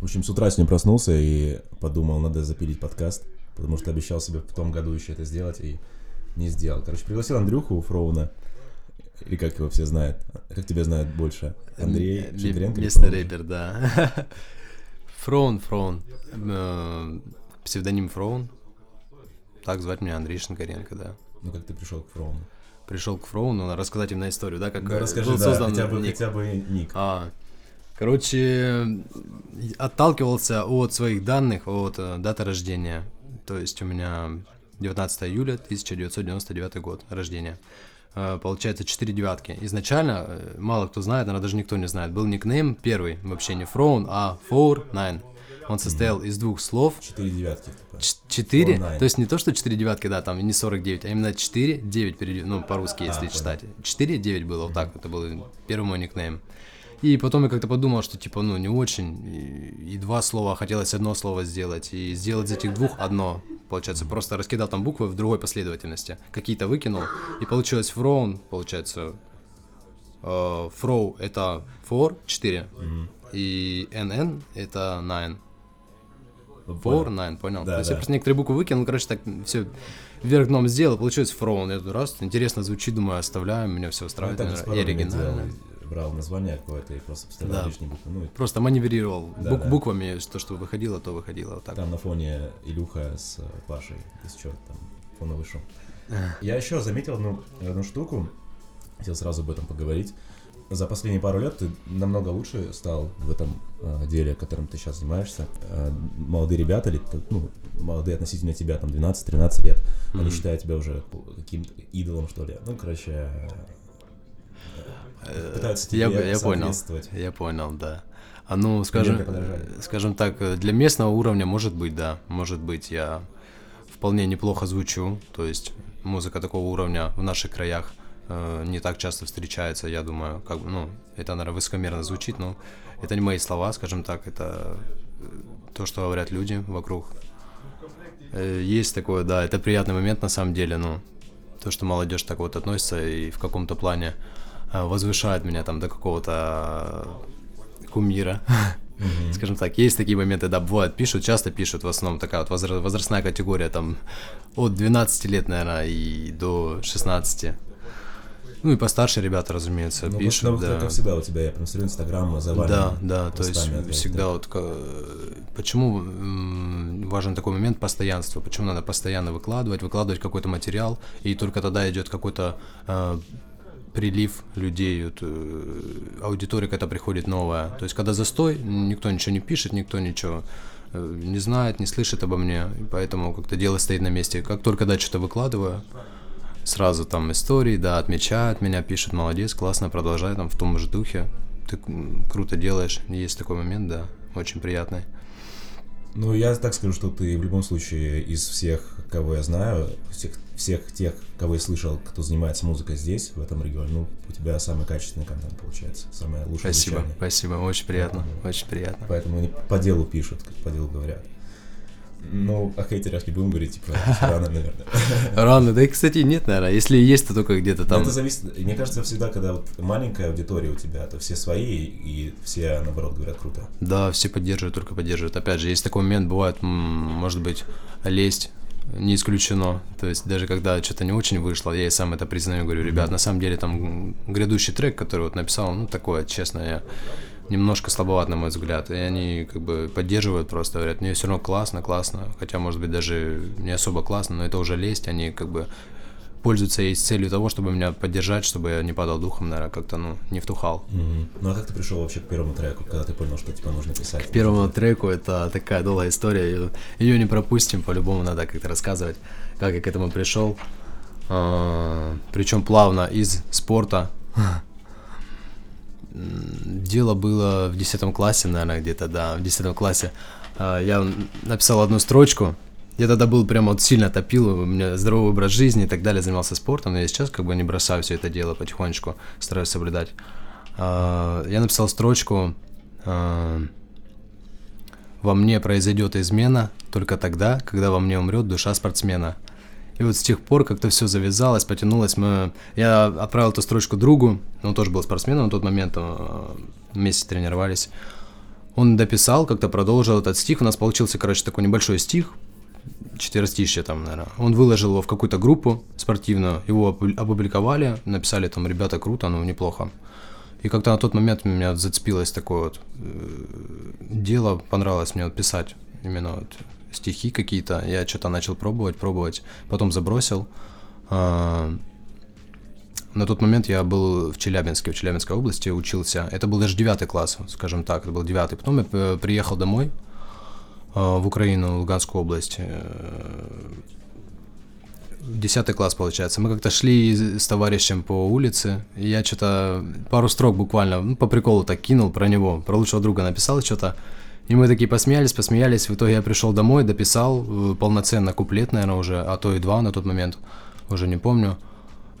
В общем, с утра сегодня проснулся и подумал, надо запилить подкаст, потому что обещал себе в том году еще это сделать и не сделал. Короче, пригласил Андрюху Фроуна, или как его все знают. Как тебя знают больше? Андрей М- Чедренко? или Местный Фроун? рэпер, да. Фроун, Фроун. Э, Псевдоним Фроун. Так звать меня Андрей Шинкаренко, да. Ну, как ты пришел к Фроуну? Пришел к Фроуну, рассказать именно историю, да, как Ну, расскажи, был да, создан хотя бы, ник. хотя бы ник. А, короче, отталкивался от своих данных, от э, даты рождения. То есть у меня 19 июля 1999 год рождения. Э, Получается 4 девятки. Изначально, э, мало кто знает, наверное, даже никто не знает, был никнейм первый, вообще не Фроун, а Four Nine. Он состоял из двух слов, Четыре девятки. типа. Ч- 4, Four nine. то есть не то, что 4 девятки, да, там не 49, а именно 4, 9, перед- ну, по-русски, если понял. читать. 4, 9 было, вот так, это был первый мой никнейм. И потом я как-то подумал, что, типа, ну, не очень, и, и два слова, хотелось одно слово сделать, и сделать из этих двух одно, получается, просто раскидал там буквы в другой последовательности, какие-то выкинул, и получилось фроун, получается, э, фроу это four, 4, и nn это nine. Ну, Four, понял. nine, понял? Да, То есть да. я просто некоторые буквы выкинул, короче, так все вверх дном сделал, получилось фроун. Я тут раз, интересно звучит, думаю, оставляем, меня все Ну, устраивает, наверное, и оригинально. делал. Брал название какое-то и просто вставлял Да. лишние буквы. Ну, и Просто маневрировал Да, бук- да. буквами, то, что выходило, то выходило, вот так. Там на фоне Илюха с э, Пашей. Если что, там фоновый шум. Я еще заметил одну, одну штуку. Хотел сразу об этом поговорить. За последние пару лет ты намного лучше стал в этом э, деле, которым ты сейчас занимаешься. Э, молодые ребята, или, ну, молодые относительно тебя, там, 12-13 лет, они Мгм. считают тебя уже каким-то идолом, что ли. Ну, короче, э, пытаются тебе Я, я понял, я понял, да. А ну, скажем, скажем так, э, для местного уровня может быть, да, может быть, я вполне неплохо звучу, то есть музыка такого уровня в наших краях э, не так часто встречается, я думаю, как бы, ну, это, наверное, высокомерно звучит, но это не мои слова, скажем так, это э, то, что говорят люди вокруг. Э, Есть такое, да, это приятный момент на самом деле, ну, то, что молодежь так вот относится и в каком-то плане э, возвышает меня там до какого-то э, кумира. Скажем так, есть такие моменты, да, бывают, пишут, часто пишут, в основном такая вот возра- возрастная категория, там, от 12 лет, наверное, и до 16. Ну и постарше ребята, разумеется, Ну, пишут, потому что, да. как всегда, у тебя, я просмотрю Инстаграм, завален Да, да, то есть опять, всегда да. вот ка- почему важен такой момент постоянства, почему надо постоянно выкладывать, выкладывать какой-то материал, и только тогда идет какой-то э, прилив людей, вот, э, аудитория когда приходит новая. То есть когда застой, никто ничего не пишет, никто ничего э, не знает, не слышит обо мне, и поэтому как-то дело стоит на месте. Как только да, что-то выкладываю, сразу там истории, да, отмечают меня, пишут, молодец, классно, продолжай там в том же духе. Ты круто делаешь, есть такой момент, да, очень приятный. Ну, я так скажу, что ты в любом случае из всех, кого я знаю, всех, всех тех, кого я слышал, кто занимается музыкой здесь, в этом регионе, ну, у тебя самый качественный контент получается, самое лучшее Спасибо, звучание. спасибо, очень приятно, очень приятно. Поэтому они по делу пишут, как по делу говорят. Ну, о хейтерах не будем говорить, типа, рано, наверное. Рано, да и, кстати, нет, наверное, если есть, то только где-то Но там. Это зависит, мне кажется, всегда, когда вот маленькая аудитория у тебя, то все свои, и все, наоборот, говорят круто. Да, все поддерживают, только поддерживают. Опять же, есть такой момент, бывает, может быть, лесть не исключено. То есть даже когда что-то не очень вышло, я и сам это признаю, говорю, ребят, на самом деле там грядущий трек, который вот написал, ну такое, честно, я немножко слабоват, на мой взгляд. И они как бы поддерживают просто, говорят, мне все равно классно, классно. Хотя, может быть, даже не особо классно, но это уже лесть, они как бы пользуются ей с целью того, чтобы меня поддержать, чтобы я не падал духом, наверное, как-то, ну, не втухал. Мгм. Ну, а как ты пришел вообще к первому треку, когда ты понял, что, типа, нужно писать? К первому треку это такая долгая история, ее не пропустим, по-любому надо как-то рассказывать, как я к этому пришел. Причем плавно из спорта. Дело было в 10 классе, наверное, где-то, да, в 10 классе. А, Я написал одну строчку, я тогда был прям вот сильно топил, у меня здоровый образ жизни и так далее, занимался спортом, но я сейчас как бы не бросаю все это дело потихонечку, стараюсь соблюдать. А, Я написал строчку а, «Во мне произойдет измена только тогда, когда во мне умрет душа спортсмена». И вот с тех пор как-то все завязалось, потянулось. Мы... Я отправил эту строчку другу, он тоже был спортсменом на тот момент, э, вместе тренировались. Он дописал, как-то продолжил этот стих. У нас получился, короче, такой небольшой стих, четверостишье там, наверное. Он выложил его в какую-то группу спортивную, его опубликовали, написали там, ребята, круто, ну, неплохо. И как-то на тот момент меня зацепилось такое вот э, дело, понравилось мне вот писать именно вот стихи какие-то. Я что-то начал пробовать, пробовать, потом забросил. А, на тот момент я был в Челябинске, в Челябинской области учился. Это был даже девятый класс, скажем так, это был девятый. Потом я э, приехал домой а, в Украину, в Луганскую область. Э, десятый класс, получается. Мы как-то шли с товарищем по улице, и я что-то пару строк буквально, ну, по приколу так кинул про него, про лучшего друга написал что-то. И мы такие посмеялись, посмеялись. В итоге я пришел домой, дописал э, полноценно куплет, наверное, уже, а то и два на тот момент, уже не помню.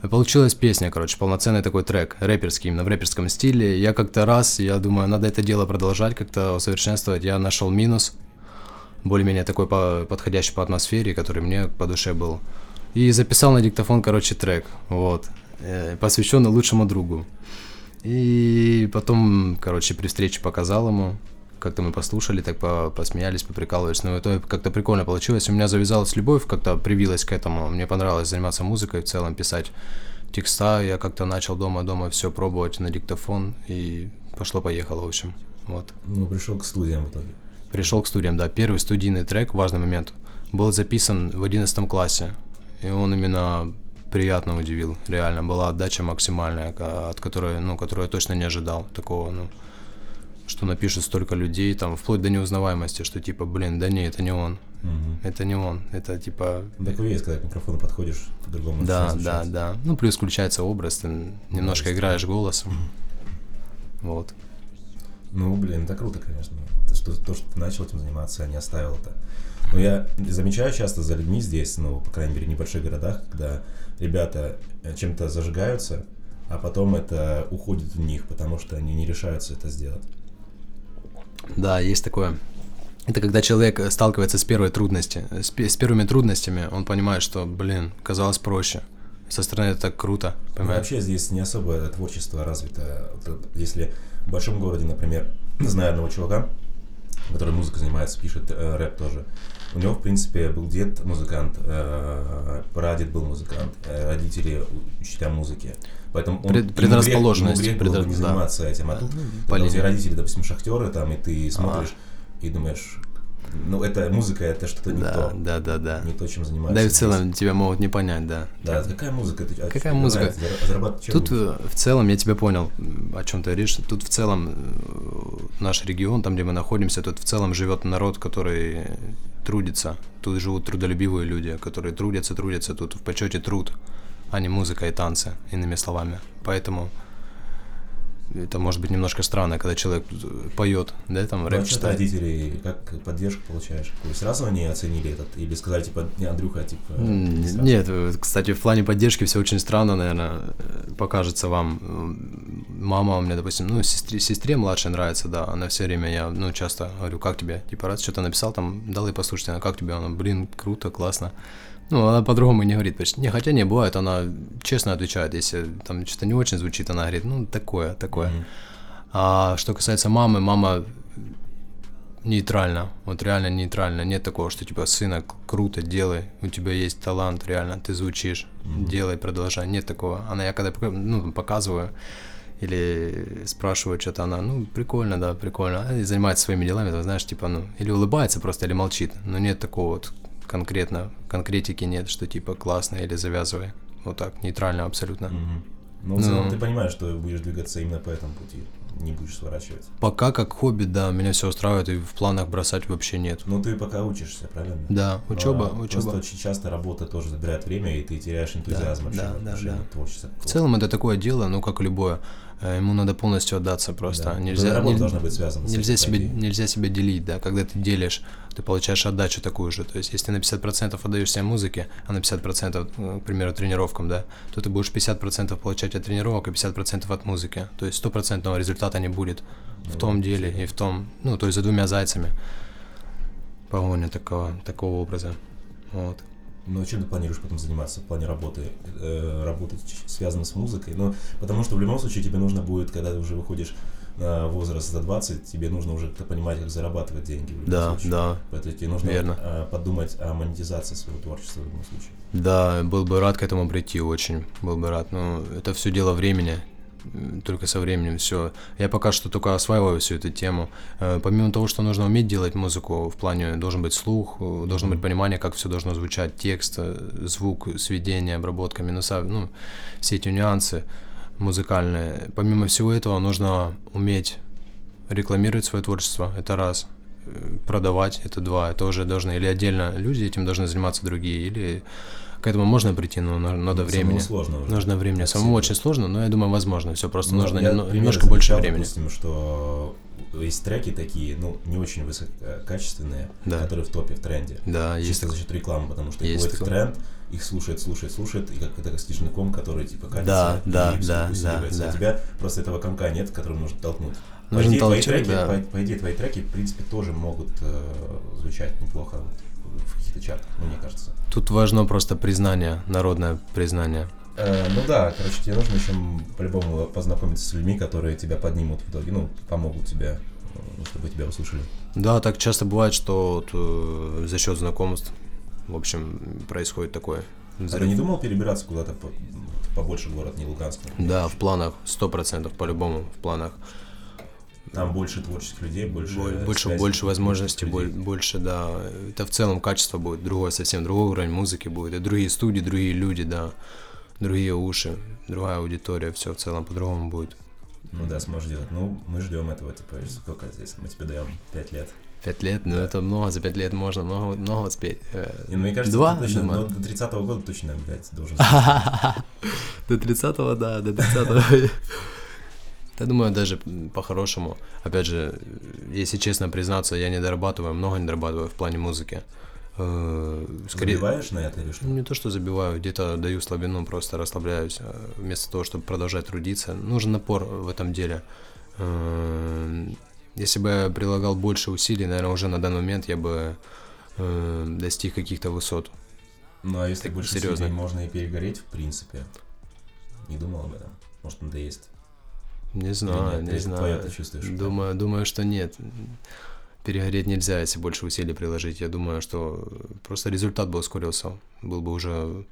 И получилась песня, короче, полноценный такой трек, рэперский, именно в рэперском стиле. Я как-то раз, я думаю, надо это дело продолжать, как-то усовершенствовать. Я нашел минус, более-менее такой по, подходящий по атмосфере, который мне по душе был. И записал на диктофон, короче, трек, вот, э, посвященный лучшему другу. И потом, короче, при встрече показал ему, как-то мы послушали, так по посмеялись, поприкалывались. Но это как-то прикольно получилось. У меня завязалась любовь, как-то привилась к этому. Мне понравилось заниматься музыкой, в целом писать текста. Я как-то начал дома-дома все пробовать на диктофон и пошло-поехало, в общем. Вот. Ну, пришел к студиям в итоге. Пришел к студиям, да. Первый студийный трек, важный момент, был записан в 11 классе. И он именно приятно удивил, реально. Была отдача максимальная, от которой, ну, которую я точно не ожидал такого, ну, что напишет столько людей, там, вплоть до неузнаваемости, что типа, блин, да не, это не он. Угу. Это не он, это типа... Так есть, когда к микрофону подходишь, по-другому Да, да, да. Ну, плюс включается образ, ты немножко да, играешь голосом. Вот. Ну, блин, это круто, конечно. То, что, то, что ты начал этим заниматься, а не оставил это. Но я замечаю часто за людьми здесь, ну, по крайней мере, в небольших городах, когда ребята э, чем-то зажигаются, а потом это уходит в них, потому что они не решаются это сделать. Да, есть такое. Это когда человек сталкивается с первой трудностью, с, с первыми трудностями, он понимает, что, блин, казалось проще. Со стороны это так круто, понимаешь? вообще здесь не особо творчество развито. Если в большом городе, например, знаю одного чувака, который музыкой занимается, пишет э, рэп тоже. У него, в принципе, был дед музыкант, э, прадед был музыкант, э, родители учителя музыки. Поэтому он, Пред, предрасположенность. Ему грех, ему грех было не заниматься да. этим. А тут, когда у тебя родители, допустим, шахтеры, там, и ты смотришь а. и думаешь, ну, это музыка, это что-то не да, то. Да, да, да. Не то, чем занимаешься. Да, и в целом тебя могут не понять, да. Да, какая музыка? Ты, а какая музыка? Зарабатывать Тут э, в целом, я тебя понял, о чем ты говоришь. Тут в целом э, наш регион, там, где мы находимся, тут в целом живет народ, который трудится. Тут живут трудолюбивые люди, которые трудятся, трудятся. Тут в почете труд, а не музыка и танцы, иными словами. Поэтому это может быть немножко странно, когда человек поет, да, там рэп ну, читает. родители, как поддержку получаешь? То есть сразу они оценили этот? Или сказали, типа, не, Андрюха, типа... Нет, кстати, в плане поддержки все очень странно, наверное, покажется вам. Мама у меня, допустим, ну, сестре, сестре младшей нравится, да, она все время, я, ну, часто говорю, как тебе? Типа, раз что-то написал, там, дал ей послушать, она, как тебе? Она, блин, круто, классно. Ну, она по-другому не говорит почти. Не, хотя не бывает, она честно отвечает, если там что-то не очень звучит, она говорит, ну, такое, такое. Mm-hmm. А что касается мамы, мама нейтрально, вот реально нейтрально. Нет такого, что типа, сына, круто, делай, у тебя есть талант, реально, ты звучишь, mm-hmm. делай, продолжай. Нет такого. Она, я когда ну, показываю, или спрашиваю что-то, она, ну, прикольно, да, прикольно, и занимается своими делами, ты знаешь, типа, ну, или улыбается просто, или молчит, но нет такого вот конкретно, конкретики нет, что типа классно или завязывай. Вот так, нейтрально абсолютно. Угу. Ну, в целом, ну, ты понимаешь, что будешь двигаться именно по этому пути, не будешь сворачивать. Пока как хобби, да, меня все устраивает, и в планах бросать вообще нет. Ну, ты пока учишься, правильно? Да, учеба, Но учеба. Просто очень часто работа тоже забирает время, и ты теряешь энтузиазм да, вообще да, да, да. творчества. В целом, это такое дело, ну, как любое. Э, ему надо полностью отдаться просто. Да. Нельзя, не, должна быть связана нельзя себе, нельзя себя делить, да, когда ты делишь, ты получаешь отдачу такую же. То есть, если ты на 50% отдаешь себе музыке, а на 50%, э, к примеру, тренировкам, да, то ты будешь 50% получать от тренировок и 50% от музыки. То есть, стопроцентного результата не будет в ну, том деле и в том, ну, то есть за двумя зайцами. Погоня такого, такого образа. Вот. Ну, чем ты планируешь потом заниматься в плане работы? Э, работать связано с музыкой? Ну, потому что в любом случае тебе нужно будет, когда ты уже выходишь на возраст за 20, тебе нужно уже как-то понимать, как зарабатывать деньги. в любом Да, случае. да. Поэтому тебе нужно Верно. а, подумать о монетизации своего творчества в любом случае. Да, был бы рад к этому прийти очень, был бы рад. Но это все дело времени, только со временем все. Я пока что только осваиваю всю эту тему. Э, Помимо того, что нужно уметь делать музыку, в плане должен быть слух, э, должно быть понимание, как все должно звучать, текст, э, звук, сведение, обработка, минуса, ну, все эти нюансы музыкальные. Помимо всего этого, нужно уметь рекламировать свое творчество, это раз. Продавать, это два. Это уже должны, или отдельно люди этим должны заниматься другие, или к этому можно прийти, но на- надо Ну, времени. сложно уже. Нужно времени. Самому очень сложно, но я думаю, возможно. Все просто Ну, нужно я немно- примеры немножко больше времени. Допустим, что есть треки такие, ну, не очень высококачественные, Да. которые в топе, в тренде. Да, есть Чисто за счет рекламы, потому что их Есть в такое. тренд, их слушает, слушает, слушает, и как это как снежный ком, который типа катится Да, и да, всё да, да, да. у тебя просто этого комка нет, которым нужно толкнуть. По Нужен идее, твои толчок, треки, да. по, по идее, твои треки, в принципе, тоже могут э, звучать неплохо в каких-то чартах, мне кажется. Тут важно просто признание, народное признание. Э, ну да, короче, тебе нужно еще по-любому познакомиться с людьми, которые тебя поднимут в итоге, ну, помогут тебе, э, чтобы тебя услышали. Да, так часто бывает, что вот, э, за счет знакомств, в общем, происходит такое. А ты не думал перебираться куда-то по- побольше город, не Луганск? например? Да, в планах, сто процентов, по-любому, в планах. Там больше творческих людей, больше... Боль- больше, связей, больше возможностей, больше, да. Это в целом качество будет другое, совсем другой уровень музыки будет. И другие студии, другие люди, да. Другие уши, другая аудитория, все в целом по-другому будет. Ну да, сможешь делать. Ну, мы ждем этого, типа, сколько здесь? Мы тебе даем 5 лет. Пять лет, ну Да. это много, за пять лет можно много, много успеть. Э, И, ну, мне кажется, Два, точно, думаю. ну, до 30 года точно, блядь, должен... До 30-го, да, до 30-го. Я думаю, даже по-хорошему, опять же, если честно признаться, я не дорабатываю, много не дорабатываю в плане музыки. Э, Скорее, Забиваешь на это или что? Ну, не то, что забиваю, где-то даю слабину, просто расслабляюсь. э, Вместо того, чтобы продолжать трудиться. Нужен напор в этом деле. Э, Если бы я прилагал больше усилий, наверное, уже на данный момент я бы достиг каких-то высот. Ну, а если Так, больше серьезно. усилий, можно и перегореть, в принципе. Не думал об этом? Может, надоест? Не знаю, нет? не Или знаю. твоё ты чувствуешь, Думаю, думаю, что нет. Перегореть нельзя, если больше усилий приложить. Я думаю, что просто результат бы ускорился. Был бы уже...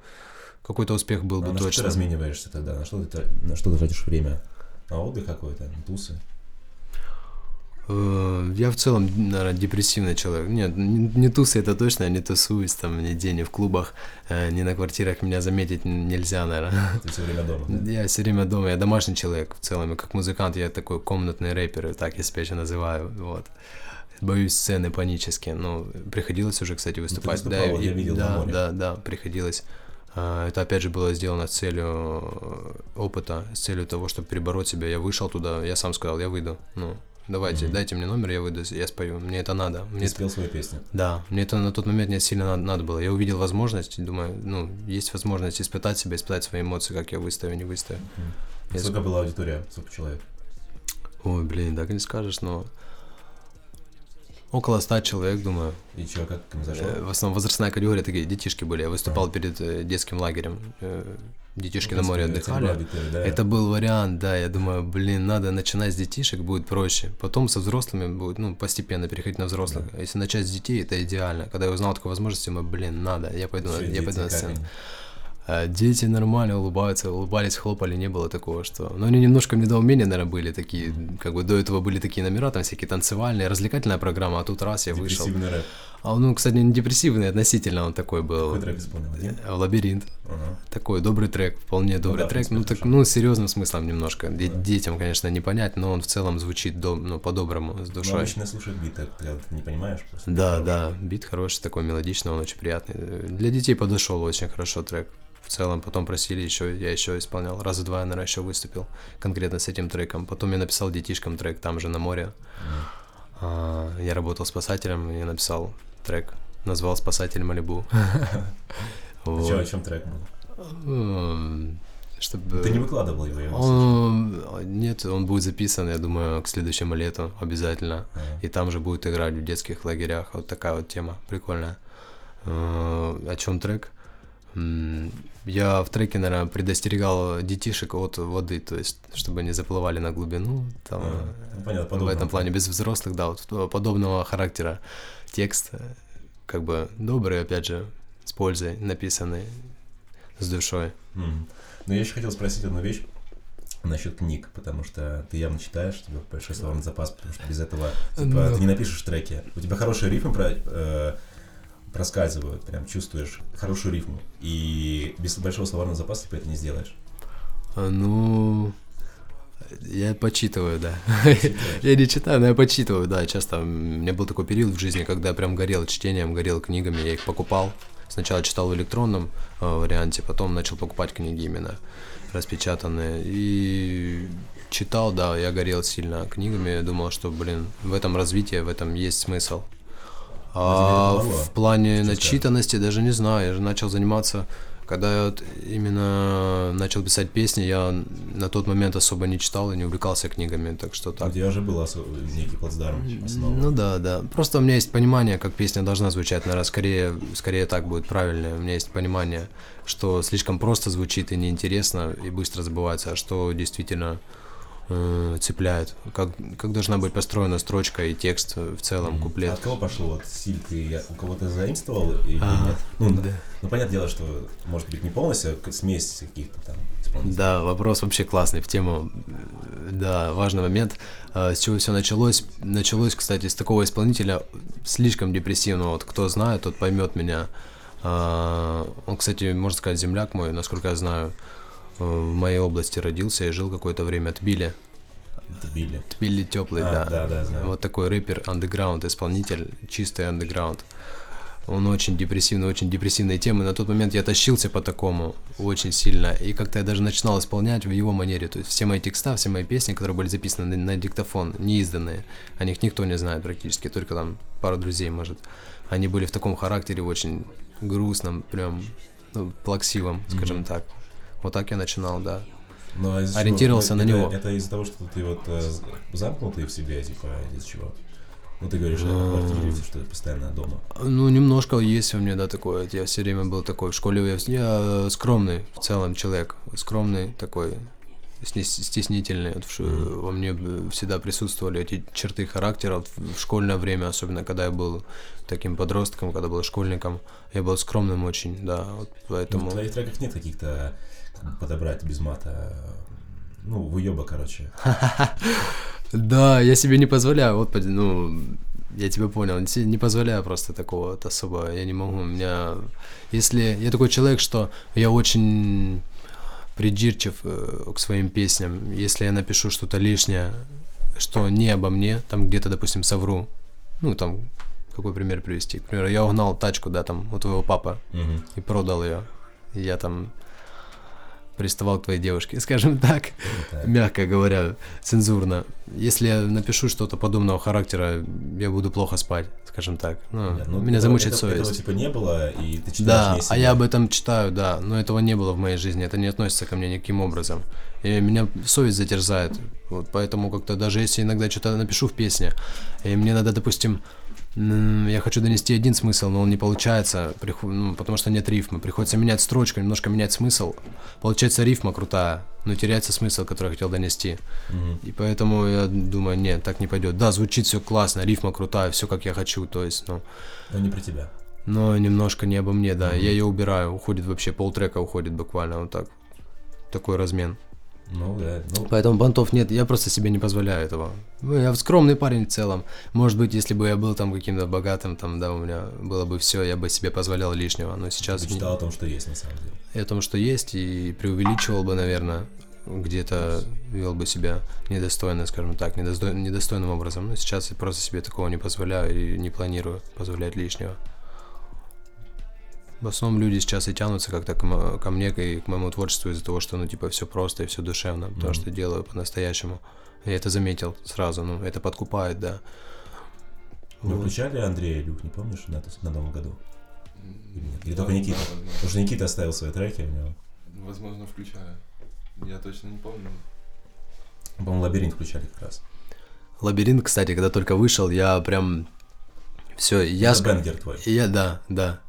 Какой-то успех был А бы на что ты точно. размениваешься тогда? На что ты, на что ты тратишь время? На отдых какой-то? Тусы? Э, Я в целом, наверное, депрессивный человек. Нет, не, тусы это точно, я не тусуюсь там нигде, не в клубах, э, не на квартирах меня заметить нельзя, наверное. Ты все время дома, да? Я все время дома, я домашний человек в целом, и как музыкант я такой комнатный рэпер, так я себя еще называю, вот. Боюсь сцены панически, но приходилось уже, кстати, выступать. Ну, и- я видел да, да, да, приходилось. А, Это опять же было сделано с целью э, опыта, с целью того, чтобы перебороть себя. Я вышел туда, я сам сказал, я выйду. Ну, давайте, Мгм. дайте мне номер, я выйду, я спою. Мне это надо. Мне Ты это- спел свою песню. Да, мне это на тот момент не сильно надо, надо было. Я увидел возможность, думаю, ну, есть возможность испытать себя, испытать свои эмоции, как я выставлю, не выставлю. Я Сколько была аудитория? Сколько человек? Ой, блин, так не скажешь, но около ста человек, думаю. И чё, как им зашло? Э, В основном возрастная категория такие детишки были. Я выступал перед э, детским лагерем. Э, Детишки Ну, на море отдыхали. да? Это был вариант, да. Я думаю, блин, надо начинать с детишек, будет проще. Потом со взрослыми будет, ну, постепенно переходить на взрослых. А Если начать с детей, это идеально. Когда я узнал о такой возможности, мы, блин, надо. Я пойду, на- Всё, я пойду на сцену. они? А Дети нормально улыбаются, улыбались, хлопали, не было такого, что... Ну, они немножко в недоумении, наверное, были такие, как бы до этого были такие номера, там всякие танцевальные, развлекательная программа, а тут раз я вышел. Рэп. А он, ну, кстати, не депрессивный, относительно он такой был. Какой трек исполнил? Один? Э, Лабиринт. Ага. Такой добрый трек, вполне добрый да, в трек. принципе, Ну, так, хорошо. ну, с серьезным смыслом немножко. Да. Детям, конечно, не понять, но он в целом звучит до, ну, по-доброму, с Ну, душой. обычно слушают бит, так ты не понимаешь просто. Да, Хороший. да, бит хороший, такой мелодичный, он очень приятный. Э, Для детей подошел очень хорошо трек. В целом, потом просили еще, я еще исполнял. Раза два я, наверное, еще выступил конкретно с этим треком. Потом я написал детишкам трек там же на море. А, Я работал спасателем, и написал трек, назвал «Спасатель Малибу». Чё, о чем трек был? М, Чтобы... Ты не выкладывал его. Он... Нет, он будет записан, я думаю, к следующему лету обязательно. Ага. И там же будет играть в детских лагерях. Вот такая вот тема прикольная. Э, О чем трек? Я в треке, наверное, предостерегал детишек от воды, то есть, чтобы не заплывали на глубину, там, А, ну, понятно, в подобного этом плане без взрослых, да, вот подобного характера текст, э, как бы добрый, опять же, с пользой написанный, с душой. Мгм. Ну, я еще хотел спросить одну вещь насчет книг, потому что ты явно читаешь, у тебя большой словарный запас, потому что без этого типа, Ну. ты не напишешь треки. У тебя хорошие рифмы про, э, проскальзывают, прям чувствуешь хорошую рифму. И без большого словарного запаса ты это не сделаешь. А, Ну, я почитываю, да. Я не читаю, но я почитываю, да. Часто у меня был такой период в жизни, когда я прям горел чтением, горел книгами, я их покупал. Сначала читал в электронном э, варианте, потом начал покупать книги именно распечатанные. И читал, да, я горел сильно книгами, я думал, что, блин, в этом развитии, в этом есть смысл. А в плане начитанности даже не знаю, я же начал заниматься, когда я вот именно начал писать песни, я на тот момент особо не читал и не увлекался книгами, так что У так. тебя уже был осо- некий плацдарм, основа. Ну да, да. Просто у меня есть понимание, как песня должна звучать. Наверное, скорее, скорее так будет правильно. У меня есть понимание, что слишком просто звучит и неинтересно, и быстро забывается, а что действительно э, цепляет. Как, как должна быть построена строчка и текст в целом, Мгм. куплет. А от кого пошло вот стиль? Ты я- у кого-то заимствовал или А, нет? Ну, да. ну, понятное дело, что может быть не полностью, а смесь каких-то там исполнителей. Да, вопрос вообще классный в тему. Да, важный момент. А, С чего все началось? Началось, кстати, с такого исполнителя слишком депрессивного. Вот кто знает, тот поймет меня. А, Он, кстати, можно сказать, земляк мой, насколько я знаю, в моей области родился и жил какое-то время. Тбили. Тбили. Тбили теплый, А, да. да, да, знаю. Вот такой рэпер, андеграунд, исполнитель, чистый андеграунд. Он очень депрессивный, очень депрессивные темы. На тот момент я тащился по такому очень сильно. И как-то я даже начинал исполнять в его манере. То есть все мои текста, все мои песни, которые были записаны на, на диктофон, неизданные, о них никто не знает практически, только там пару друзей, может. Они были в таком характере очень грустном, прям ну, плаксивом, скажем Мгм. так. Вот так я начинал, да. Ну, а чего? Ориентировался Ну, на это- него. Это из-за того, что ты вот э, замкнутый в себе, типа, из-за чего? Ну, ты говоришь, А. о квартире, что ты постоянно дома. Ну, немножко есть у меня, да, такое. Я все время был такой. В школе я, я скромный в целом человек. Скромный такой, стес- стеснительный. Вот. Во мне всегда присутствовали эти черты характера. Вот в школьное время, особенно когда я был таким подростком, когда был школьником, я был скромным очень, да. Вот Ну, поэтому... в твоих треках нет каких-то как подобрать без мата, ну, выеба, короче. Да, я себе не позволяю, вот, ну, я тебя понял, не позволяю просто такого вот особо, я не могу, у меня, если, я такой человек, что я очень придирчив э, к своим песням, если я напишу что-то лишнее, что не обо мне, там где-то, допустим, совру, ну, там, какой пример привести, к примеру, я угнал тачку, да, там, у твоего папы, Мгм. и продал ее, я там приставал к твоей девушке, скажем так, Так. мягко говоря, цензурно. Если я напишу что-то подобного характера, я буду плохо спать, скажем так. Ну, Понятно. Ну, меня замучает этого- совесть. Этого, типа, не было, и ты читаешь Да, а я об этом читаю, да, но этого не было в моей жизни, это не относится ко мне никаким образом. И меня совесть затерзает, вот поэтому как-то даже если иногда что-то напишу в песне, и мне надо, допустим, я хочу донести один смысл, но он не получается, приход- ну, потому что нет рифмы, приходится менять строчку, немножко менять смысл, получается рифма крутая, но теряется смысл, который я хотел донести. Мгм. И поэтому я думаю, нет, так не пойдет. Да, звучит все классно, рифма крутая, все как я хочу, то есть, ну, Но не про тебя. но немножко не обо мне, да. Мгм. Я ее убираю, уходит вообще, полтрека уходит буквально вот так. Такой размен. Ну, да. Ну, Поэтому бантов нет, я просто себе не позволяю этого. Ну, я скромный парень в целом. Может быть, если бы я был там каким-то богатым, там, да, у меня было бы все, я бы себе позволял лишнего. Но сейчас ты не- читал о том, что есть, на самом деле. и о том, что есть, и преувеличивал бы, наверное, где-то вел бы себя недостойно, скажем так, недосто- недостойным образом. Но сейчас я просто себе такого не позволяю и не планирую позволять лишнего. В основном люди сейчас и тянутся как-то к ко мне и к моему творчеству из-за того, что, ну, типа, все просто и все душевно, потому Мгм. что делаю по-настоящему. Я это заметил сразу, ну, это подкупает, да. Вы включали Андрея Люк, не помнишь, на, на Новом году? Или нет? Или Да, только Никита? возможно. Потому что Никита оставил свои треки у него. Возможно, включаю. Я точно не помню. По-моему, Лабиринт включали как раз. Лабиринт, кстати, когда только вышел, я прям... Все, я... Это ск- бенгер твой. Я, да, да.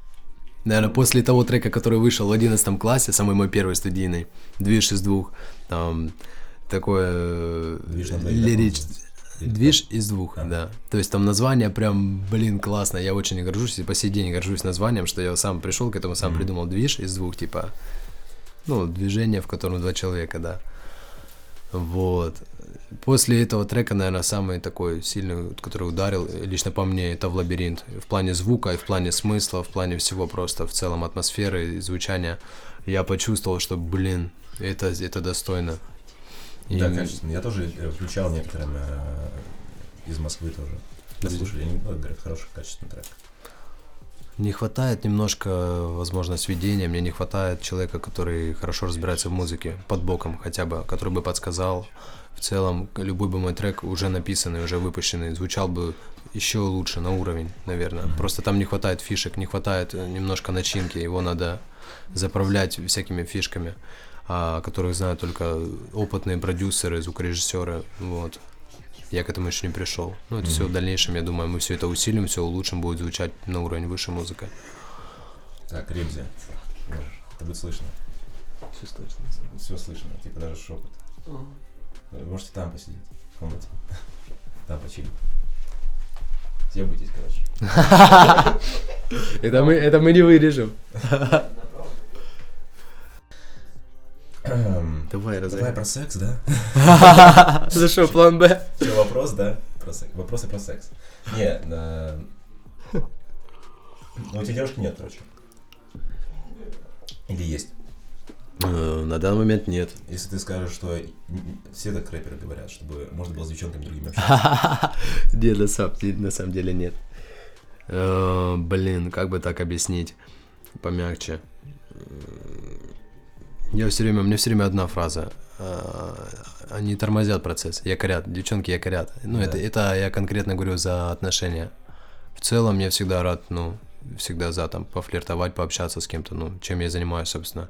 Наверное, после того трека, который вышел в 11 классе, самый мой первый студийный, «Движ из двух», там такое э, Движ на двоих, да, лирич... по-моему? Движ из двух, А. да. То есть там название прям, блин, классно. Я очень горжусь и по сей день горжусь названием, что я сам пришел к этому, сам придумал движ из двух, типа, ну, движение, в котором два человека, да. Вот. После этого трека, наверное, самый такой сильный, который ударил, лично по мне, это в лабиринт. В плане звука, и в плане смысла, в плане всего просто, в целом атмосферы и звучания. Я почувствовал, что, блин, это, это достойно. И- Да, качественно. Я тоже включал некоторым э, из Москвы тоже. Послушали, они э, говорят, хороший, качественный трек. Не хватает немножко, возможно, сведения, мне не хватает человека, который хорошо разбирается в музыке, под боком хотя бы, который бы подсказал. В целом, любой бы мой трек уже написанный, уже выпущенный, звучал бы еще лучше на уровень, наверное. Просто там не хватает фишек, не хватает э, немножко начинки, его надо заправлять всякими фишками, о которых знают только опытные продюсеры, звукорежиссеры, вот. Я к этому еще не пришел. Ну, это все в дальнейшем, я думаю, мы все это усилим, все улучшим, будет звучать на уровень выше музыка. Так, Ребзи. Это будет слышно. Все слышно. Все слышно, типа даже шепот. Вы можете там посидеть, в комнате. Там почилить. Съебайтесь, короче. Это мы, это мы не вырежем. Давай, Давай про секс, да? За что, план Б? Что, вопрос, да? Про секс. Вопросы про секс. Не, на... Ну, у тебя девушки нет, короче. Или есть? Э, На данный момент нет. Если ты скажешь, что все так рэперы говорят, чтобы можно было с девчонками другими общаться. Нет, на самом деле, на самом деле нет. Э, Блин, как бы так объяснить помягче? Я все время, у меня все время одна фраза. Э, Они тормозят процесс, якорят, девчонки якорят. Ну, Да. это, это я конкретно говорю за отношения. В целом я всегда рад, ну, всегда за там пофлиртовать, пообщаться с кем-то, ну, чем я занимаюсь, собственно.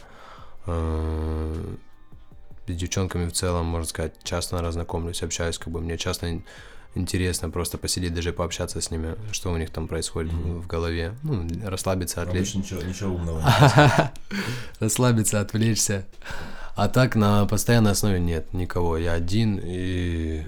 С девчонками в целом, можно сказать, часто разнакомлюсь, общаюсь, как бы мне часто ин- интересно просто посидеть, даже пообщаться с ними, что у них там происходит в- Мгм. в голове, ну, расслабиться, отвлечься, Обычно ничего, ничего умного расслабиться, отвлечься. А так на постоянной основе нет никого, я один и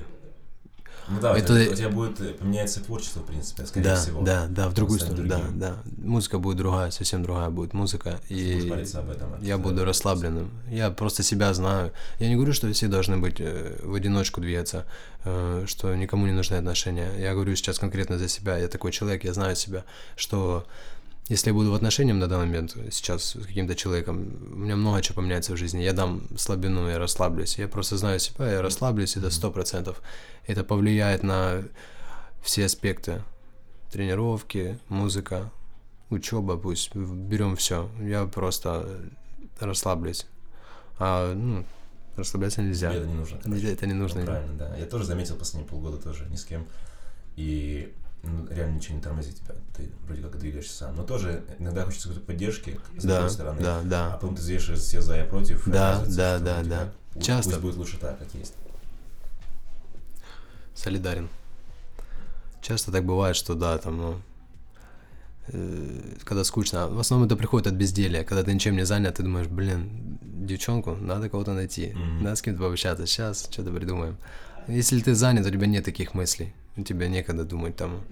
Ну да, Это- у тебя будет э, поменяется творчество, в принципе, скорее да, всего. да, да, в другую сторону, да, да, музыка будет другая, совсем другая будет музыка и об этом. Я это- буду расслабленным. Я просто себя знаю. Я не говорю, что все должны быть э, в одиночку двигаться, э, что никому не нужны отношения. Я говорю сейчас конкретно за себя. Я такой человек, я знаю себя, что если я буду в отношениях на данный момент сейчас с каким-то человеком, у меня много чего поменяется в жизни. Я дам слабину, я расслаблюсь. Я просто знаю себя, я расслаблюсь, это сто процентов. Это повлияет на все аспекты. Тренировки, музыка, учеба, пусть берем все. Я просто расслаблюсь. А, ну, расслабляться нельзя. Тебе это не нужно. Нельзя, это не нужно. Ну, правильно, да. Я тоже заметил последние полгода тоже ни с кем. И реально ничего не тормозит тебя. Ты вроде как двигаешься сам. Но тоже иногда хочется какой-то поддержки с да, другой стороны. да, А да. потом ты взвешиваешь все за и против. и Да, оказывается, да, да, да. пусть- Часто. Пусть будет лучше так, как есть. Солидарен. Часто так бывает, что да, там, ну, э, когда скучно. В основном это приходит от безделия. Когда ты ничем не занят, ты думаешь, блин, девчонку, надо кого-то найти, Мгм. надо с кем-то пообщаться. Сейчас что-то придумаем. Если ты занят, у тебя нет таких мыслей. У тебя некогда думать там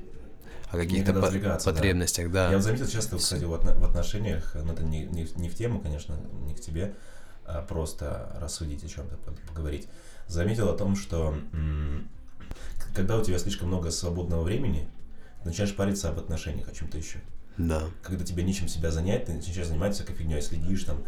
о каких-то по- отвлекаться, да. потребностях, да. Я вот заметил часто, кстати, в, отно- в отношениях, ну это не, не, не в тему, конечно, не к тебе, а просто рассудить о чем-то, по- поговорить. Заметил о том, что м, когда у тебя слишком много свободного времени, ты начинаешь париться об отношениях, о чем-то еще. Да. Когда тебе нечем себя занять, ты начинаешь заниматься всякой фигней, следишь там,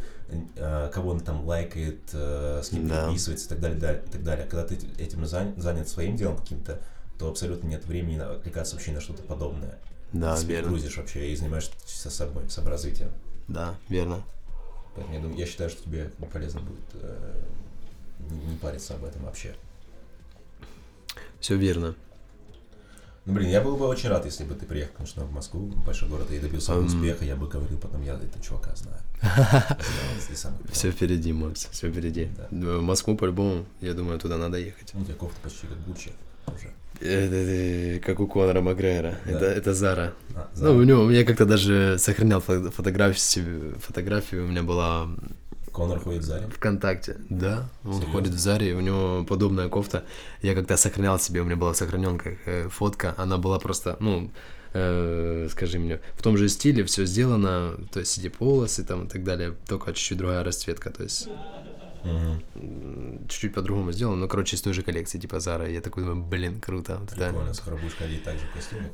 э, кого он там лайкает, э, с кем Да. переписывается и так далее, да, и так далее. Когда ты этим зан- занят своим делом каким-то, то абсолютно нет времени отвлекаться вообще на что-то подобное. Да, ты верно. грузишь вообще и занимаешься со собой, саморазвитием. Да, верно. Поэтому я, думаю, я считаю, что тебе полезно будет э, не, не париться об этом вообще. Все верно. Ну, блин, я был бы очень рад, если бы ты приехал, конечно, в Москву, в большой город, и добился Эм. успеха, я бы говорил потом, я этого чувака знаю. Все впереди, Макс, все впереди. В Москву по-любому, я думаю, туда надо ехать. Ну, У тебя кофта почти как Гуччи. уже. Это, э, как у Конора Макгрегора. Да. Это, это Зара. А, Ну, у него, я как-то даже сохранял фо- фотографию, фотографию у меня была Конор ходит в зале. ВКонтакте. Да, он Серьёзно? ходит в Заре, у него подобная кофта. Я как-то сохранял себе, у меня была сохранен как э, фотка, она была просто, ну, э, скажи мне, в том же стиле все сделано, то есть эти полосы там и так далее, только чуть-чуть другая расцветка, то есть М, чуть-чуть по-другому сделано, ну, короче, из той же коллекции, типа Зара. Я такой думаю, блин, круто. вот Прикольно, скоро будешь ходить так же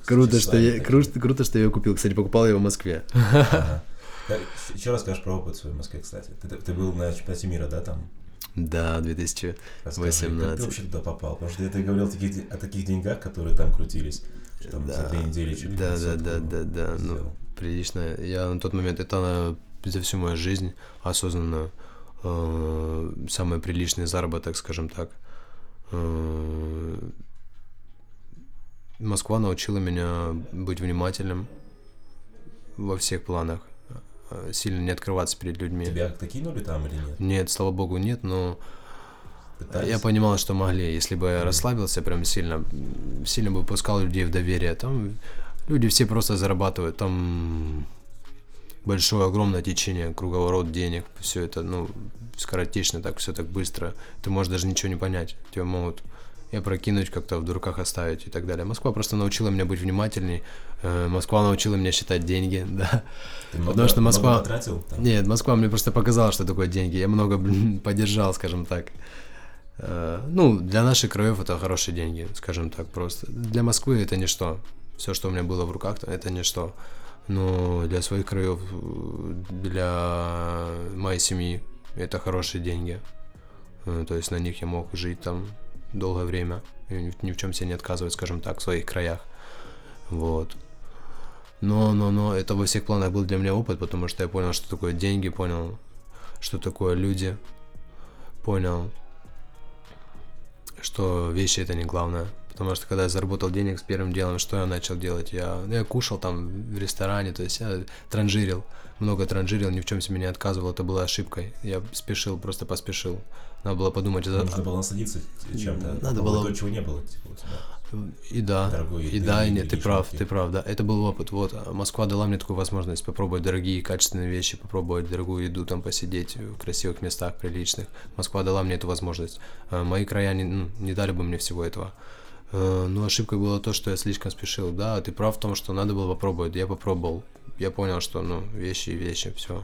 в Круто, что я, такими. круто, что я ее купил. Кстати, покупал ее в Москве. Ага. Так, Еще расскажешь про опыт свой в Москве, кстати. Ты, ты- был на чемпионате мира, да, там? Да, 2000. Расскажи, как 18. ты вообще туда попал? Потому что ты говорил о таких, о таких деньгах, которые там крутились. Что там за Да, две недели чуть ли да, да, сотку да, да, да, ну, прилично. Я на тот момент, это за всю мою жизнь осознанно э, самый приличный заработок, скажем так. Э, Москва научила меня быть внимательным во всех планах, э, сильно не открываться перед людьми. Тебя как-то кинули там или нет? Нет, слава богу, нет, но Пытались? я понимал, что могли. Если бы я расслабился прям сильно, сильно бы пускал людей в доверие, там люди все просто зарабатывают, там большое, огромное течение, круговорот денег, все это, ну, скоротечно так, все так быстро. Ты можешь даже ничего не понять. Тебя могут и опрокинуть как-то в дураках оставить и так далее. Москва просто научила меня быть внимательней. э, Москва научила меня считать деньги, да. Ты много, потому что много Москва- потратил там? Нет, Москва мне просто показала, что такое деньги. Я много, блин, поддержал, скажем так. Э, Ну, для наших краев это хорошие деньги, скажем так, просто. Для Москвы это ничто. Все, что у меня было в руках, то это ничто. Но для своих краев, для моей семьи это хорошие деньги. Э, То есть на них я мог жить там долгое время и ни в чем себе не отказывать, скажем так, в своих краях. Вот. Но, но, но это во всех планах был для меня опыт, потому что я понял, что такое деньги, понял, что такое люди, понял, что вещи это не главное. Потому что когда я заработал денег, с первым делом, что я начал делать? Я, я кушал там в ресторане, то есть я транжирил, много транжирил, ни в чем себе не отказывал, это была ошибкой. Я спешил, просто поспешил. Надо было подумать, за- Нужно было насладиться чем-то. Надо было-. То, чего не было, типа. И да, Дорогой и да, и нет, ты прав, ты прав, да. Это был опыт. Вот, а Москва дала мне такую возможность попробовать дорогие, качественные вещи, попробовать дорогую еду, там посидеть в красивых местах, приличных. Москва дала мне эту возможность. А Мои края не, ну, не дали бы мне всего этого. Э, Но ошибкой было то, что я слишком спешил. Да, ты прав в том, что надо было попробовать. Я попробовал. Я понял, что, ну, вещи и вещи, все.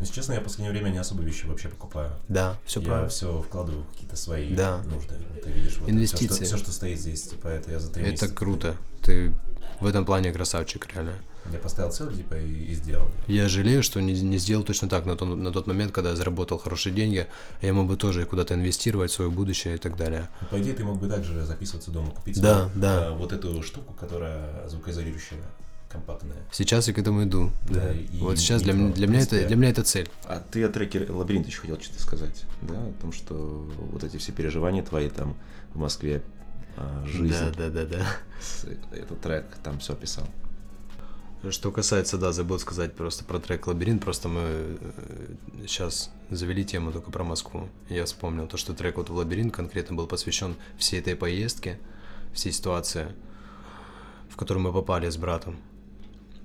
Если честно, я в последнее время не особо вещи вообще покупаю. Да, все я правильно. все вкладываю в какие-то свои Да. нужды. Ты видишь, вот Инвестиции. Все, что, стоит здесь, типа, это я за три Это месяца. круто. Ты в этом плане красавчик, реально. Я поставил цель, типа, и, и сделал. Я жалею, что не, не сделал точно так на, тот- на тот момент, когда я заработал хорошие деньги. Я мог бы тоже куда-то инвестировать в свое будущее и так далее. Ну, По идее, ты мог бы также записываться дома, купить Да, себе, да. э, вот эту штуку, которая звукоизолирующая, компактная. Сейчас я к этому иду. Да, Да. и вот сейчас для, для меня это для меня это цель. А ты о треке «Лабиринт» еще хотел что-то сказать, да? О том, что вот эти все переживания твои там в Москве, а, жизнь, Да, да, да, да. этот трек там все описал. Что касается, да, забыл сказать просто про трек «Лабиринт», просто мы сейчас завели тему только про Москву. Я вспомнил то, что трек вот в «Лабиринт» конкретно был посвящен всей этой поездке, всей ситуации, в которую мы попали с братом.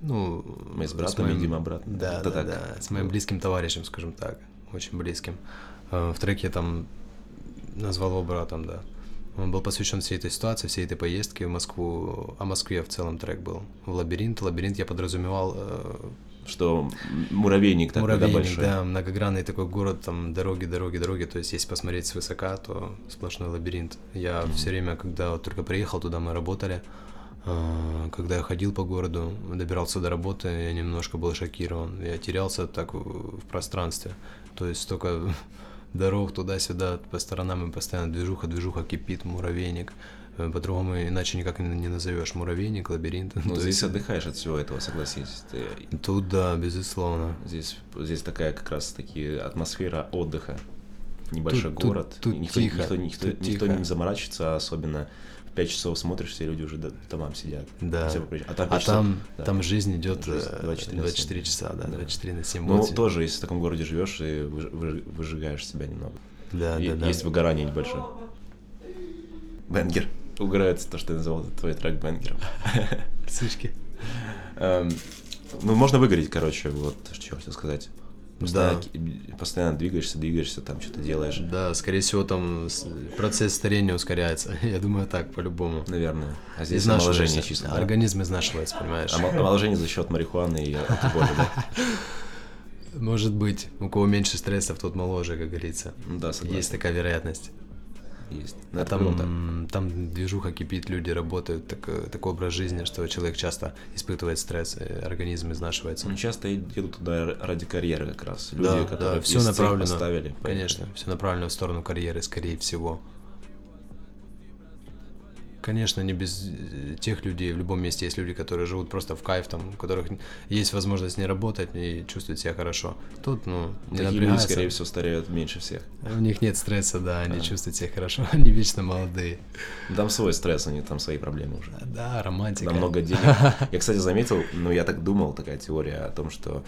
Ну, Мы с братом едем обратно. Да, да, так. да, с моим близким товарищем, скажем так, очень близким. Э, В треке я там назвал его братом, да. Он был посвящен всей этой ситуации, всей этой поездке в Москву, о Москве в целом трек был. В лабиринт, лабиринт я подразумевал э, Что муравейник такой, да, муравейник, большой? да, многогранный такой город, там дороги, дороги, дороги. То есть, если посмотреть свысока, то сплошной лабиринт. Я все время, когда вот только приехал туда, мы работали. Э, Когда я ходил по городу, добирался до работы, я немножко был шокирован. Я терялся так в пространстве. То есть столько дорог туда-сюда, по сторонам и постоянно движуха, движуха кипит, муравейник. Э, По-другому иначе никак не назовешь. Муравейник, лабиринт. Ну, То здесь есть отдыхаешь от всего этого, согласись. Ты- Тут, да, безусловно. Здесь, здесь такая как раз таки атмосфера отдыха. Небольшой Тут- тут- город. тут никто, тихо, никто, никто, тут никто тихо. не заморачивается, особенно в 5 часов смотришь, все люди уже до- домам сидят. Да. Все А там, А пять часов- там, да. там жизнь идет Жизнь э, 24 на 24 7. часа, да, Да. 24 на 7. Ну, Вот. тоже, если в таком городе живешь и выж- выж- выжигаешь себя немного. Да, И- да, да. Есть выгорание небольшое. Бенгер. Угорается то, что я назвал этот твой трек бенгером. Сучки. Эм, Ну, можно выгореть, короче, вот, что я хотел сказать. Да. Постоянно, постоянно двигаешься, двигаешься, там что-то делаешь. Да, скорее всего, там процесс старения ускоряется. Я думаю, так, по-любому. Наверное. А здесь омоложение чисто. да? Организм изнашивается, понимаешь? Омо- Омоложение за счет марихуаны и алкоголя, да? Может быть, у кого меньше стрессов, тот моложе, как говорится. Ну Да, согласен. Есть такая вероятность. Есть. Ну, А там, там движуха кипит, люди работают, так, э, такой образ жизни, что человек часто испытывает стресс, э, организм изнашивается. Ну, часто едут туда ради карьеры как раз. Люди, Да, которые да, все направлено. поставили. Конечно, все направлено в сторону карьеры, скорее всего. Конечно, не без э, тех людей. В любом месте есть люди, которые живут просто в кайф, там, у которых есть возможность не работать и чувствовать себя хорошо. Тут, ну, не Такие люди, скорее всего, стареют меньше всех. У них нет стресса, да, они Да. чувствуют себя хорошо, они вечно молодые. Там свой стресс, у них там свои проблемы уже. Да, романтика. Там много денег. Я, кстати, заметил, ну, я так думал, такая теория о том, что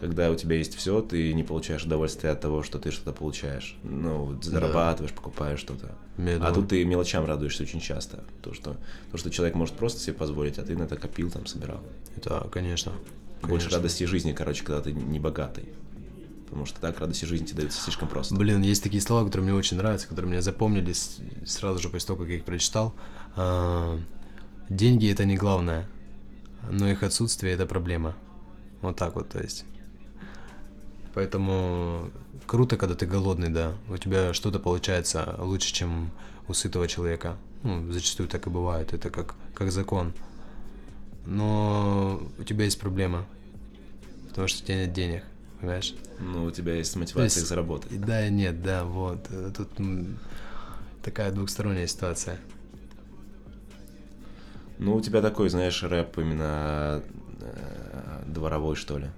когда у тебя есть все, ты не получаешь удовольствия от того, что ты что-то получаешь. Ну, зарабатываешь, покупаешь что-то. В А тут ты мелочам радуешься очень часто. То что, то, что человек может просто себе позволить, а ты на это копил, там, собирал. Да, конечно. Больше Конечно. радости жизни, короче, когда ты не богатый. Потому что так радости жизни тебе даются слишком просто. Блин, есть такие слова, которые мне очень нравятся, которые мне запомнились сразу же после того, как я их прочитал. А, Деньги это не главное, но их отсутствие это проблема. Вот так вот, то есть. Поэтому круто, когда ты голодный, да. У тебя что-то получается лучше, чем у сытого человека. Ну, зачастую так и бывает. Это как, как закон. Но у тебя есть проблема. Потому что у тебя нет денег, понимаешь? Ну, у тебя есть мотивация есть- их заработать. Да, и нет, да, вот. Тут такая двухсторонняя ситуация. Ну, у тебя такой, знаешь, рэп именно э, дворовой, что ли.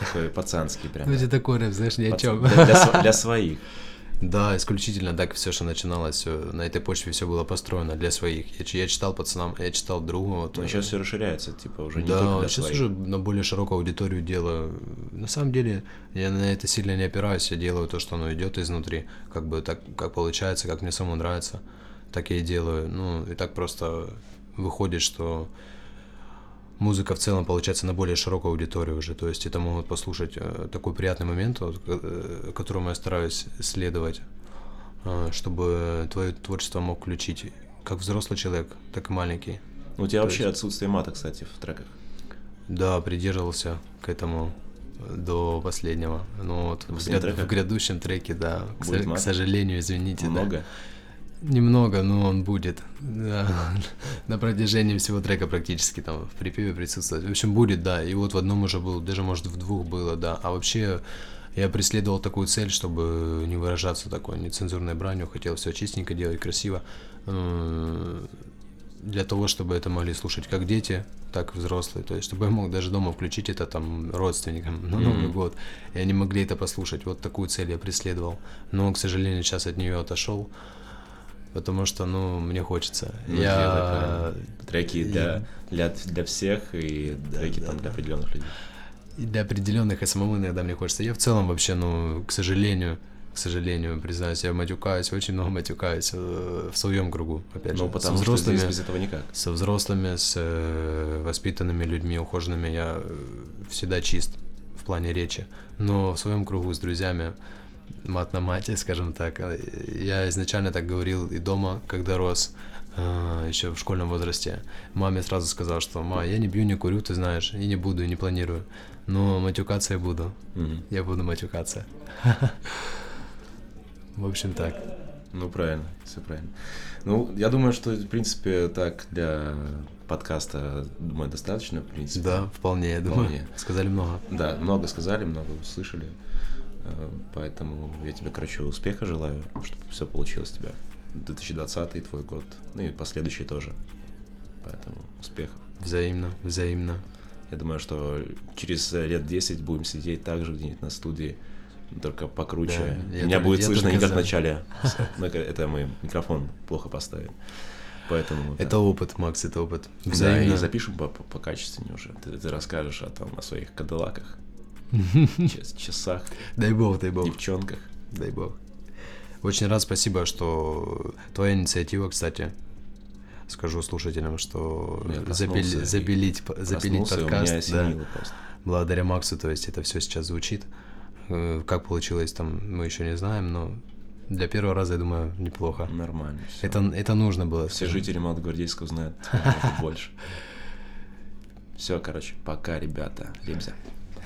Такой пацанский прям. Ну, это такой рэп, знаешь, ни о чем. Для, для св- для своих. Да, исключительно так все, что начиналось, на этой почве все было построено для своих. Я, я читал пацанам, я читал другу. Вот, Но э, сейчас все расширяется, типа, уже не да, только для сейчас своих. уже на более широкую аудиторию делаю. На самом деле, я на это сильно не опираюсь, я делаю то, что оно идет изнутри. Как бы так, как получается, как мне самому нравится, так я и делаю. Ну, и так просто выходит, что музыка в целом получается на более широкую аудиторию уже. То есть это могут послушать э, такой приятный момент, вот, э, которому я стараюсь следовать, э, чтобы твое творчество мог включить как взрослый человек, так и маленький. У тебя то вообще есть- отсутствие мата, кстати, в треках. Да, придерживался к этому до последнего. Но вот в, последних гряд- в грядущем треке, да, к, Будет со- к мат? сожалению, извините. да. Много. Немного, но он будет. Да. На протяжении всего трека практически там в припеве присутствовать. В общем, будет, да. И вот в одном уже был, даже может в двух было, да. А вообще я преследовал такую цель, чтобы не выражаться такой нецензурной бранью. Хотел все чистенько делать, красиво. Для того, чтобы это могли слушать как дети, так и взрослые. То есть, чтобы я мог даже дома включить это там родственникам на Новый Мгм. год. И они могли это послушать. Вот такую цель я преследовал. Но, к сожалению, сейчас от нее отошел. Потому что, ну, мне хочется. Ну, я... Треки для, для, для всех и треки да, там для да. определенных людей. И для определенных, и самому иногда мне хочется. Я в целом вообще, ну, к сожалению, к сожалению, признаюсь, я матюкаюсь, очень много матюкаюсь э, в своем кругу, опять же. Ну, со потому что взрослыми, здесь без этого никак. со взрослыми, с э, воспитанными людьми, ухоженными, я э, всегда чист в плане речи. Но в своем кругу с друзьями мат на мате, скажем так. э, Я изначально так говорил и дома, когда рос, еще в школьном возрасте. Маме сразу сказал, что «Ма, я не бью, не курю, ты знаешь, и не буду, и не планирую. Но матюкаться я буду. Мгм. Я буду матюкаться». В общем, так. Ну, правильно, все правильно. Ну, я думаю, что, в принципе, так для подкаста, думаю, достаточно, в принципе. Да, вполне, я думаю. Вполне. Сказали много. Да, много сказали, много услышали. Э, Поэтому я тебе, короче, успеха желаю, чтобы все получилось у тебя. 2020 твой год, ну и последующий тоже. Поэтому успехов. Взаимно, взаимно. Я думаю, что через лет 10 будем сидеть так же где-нибудь на студии, только покруче. Да, Меня только- будет слышно не как в начале. Ну, это- мы микрофон плохо поставим. Поэтому... да. Это опыт, Макс, это опыт. Да, Взаимно. и запишем по, по, покачественнее уже. Ты, ты расскажешь о, там, о своих кадиллаках, часах, Дай бог, дай бог. девчонках. Дай бог. Очень рад, спасибо, что твоя инициатива, кстати, скажу слушателям, что Я проснулся забили- и запилить, запилить подкаст, да, просто. благодаря Максу, то есть это все сейчас звучит. Э, Как получилось там, мы еще не знаем, но для первого раза, я думаю, неплохо. Нормально. всё. Это, это нужно было. Все скажем. жители Молодогвардейска узнают немного больше. Все, короче, пока, ребята. Ремзя.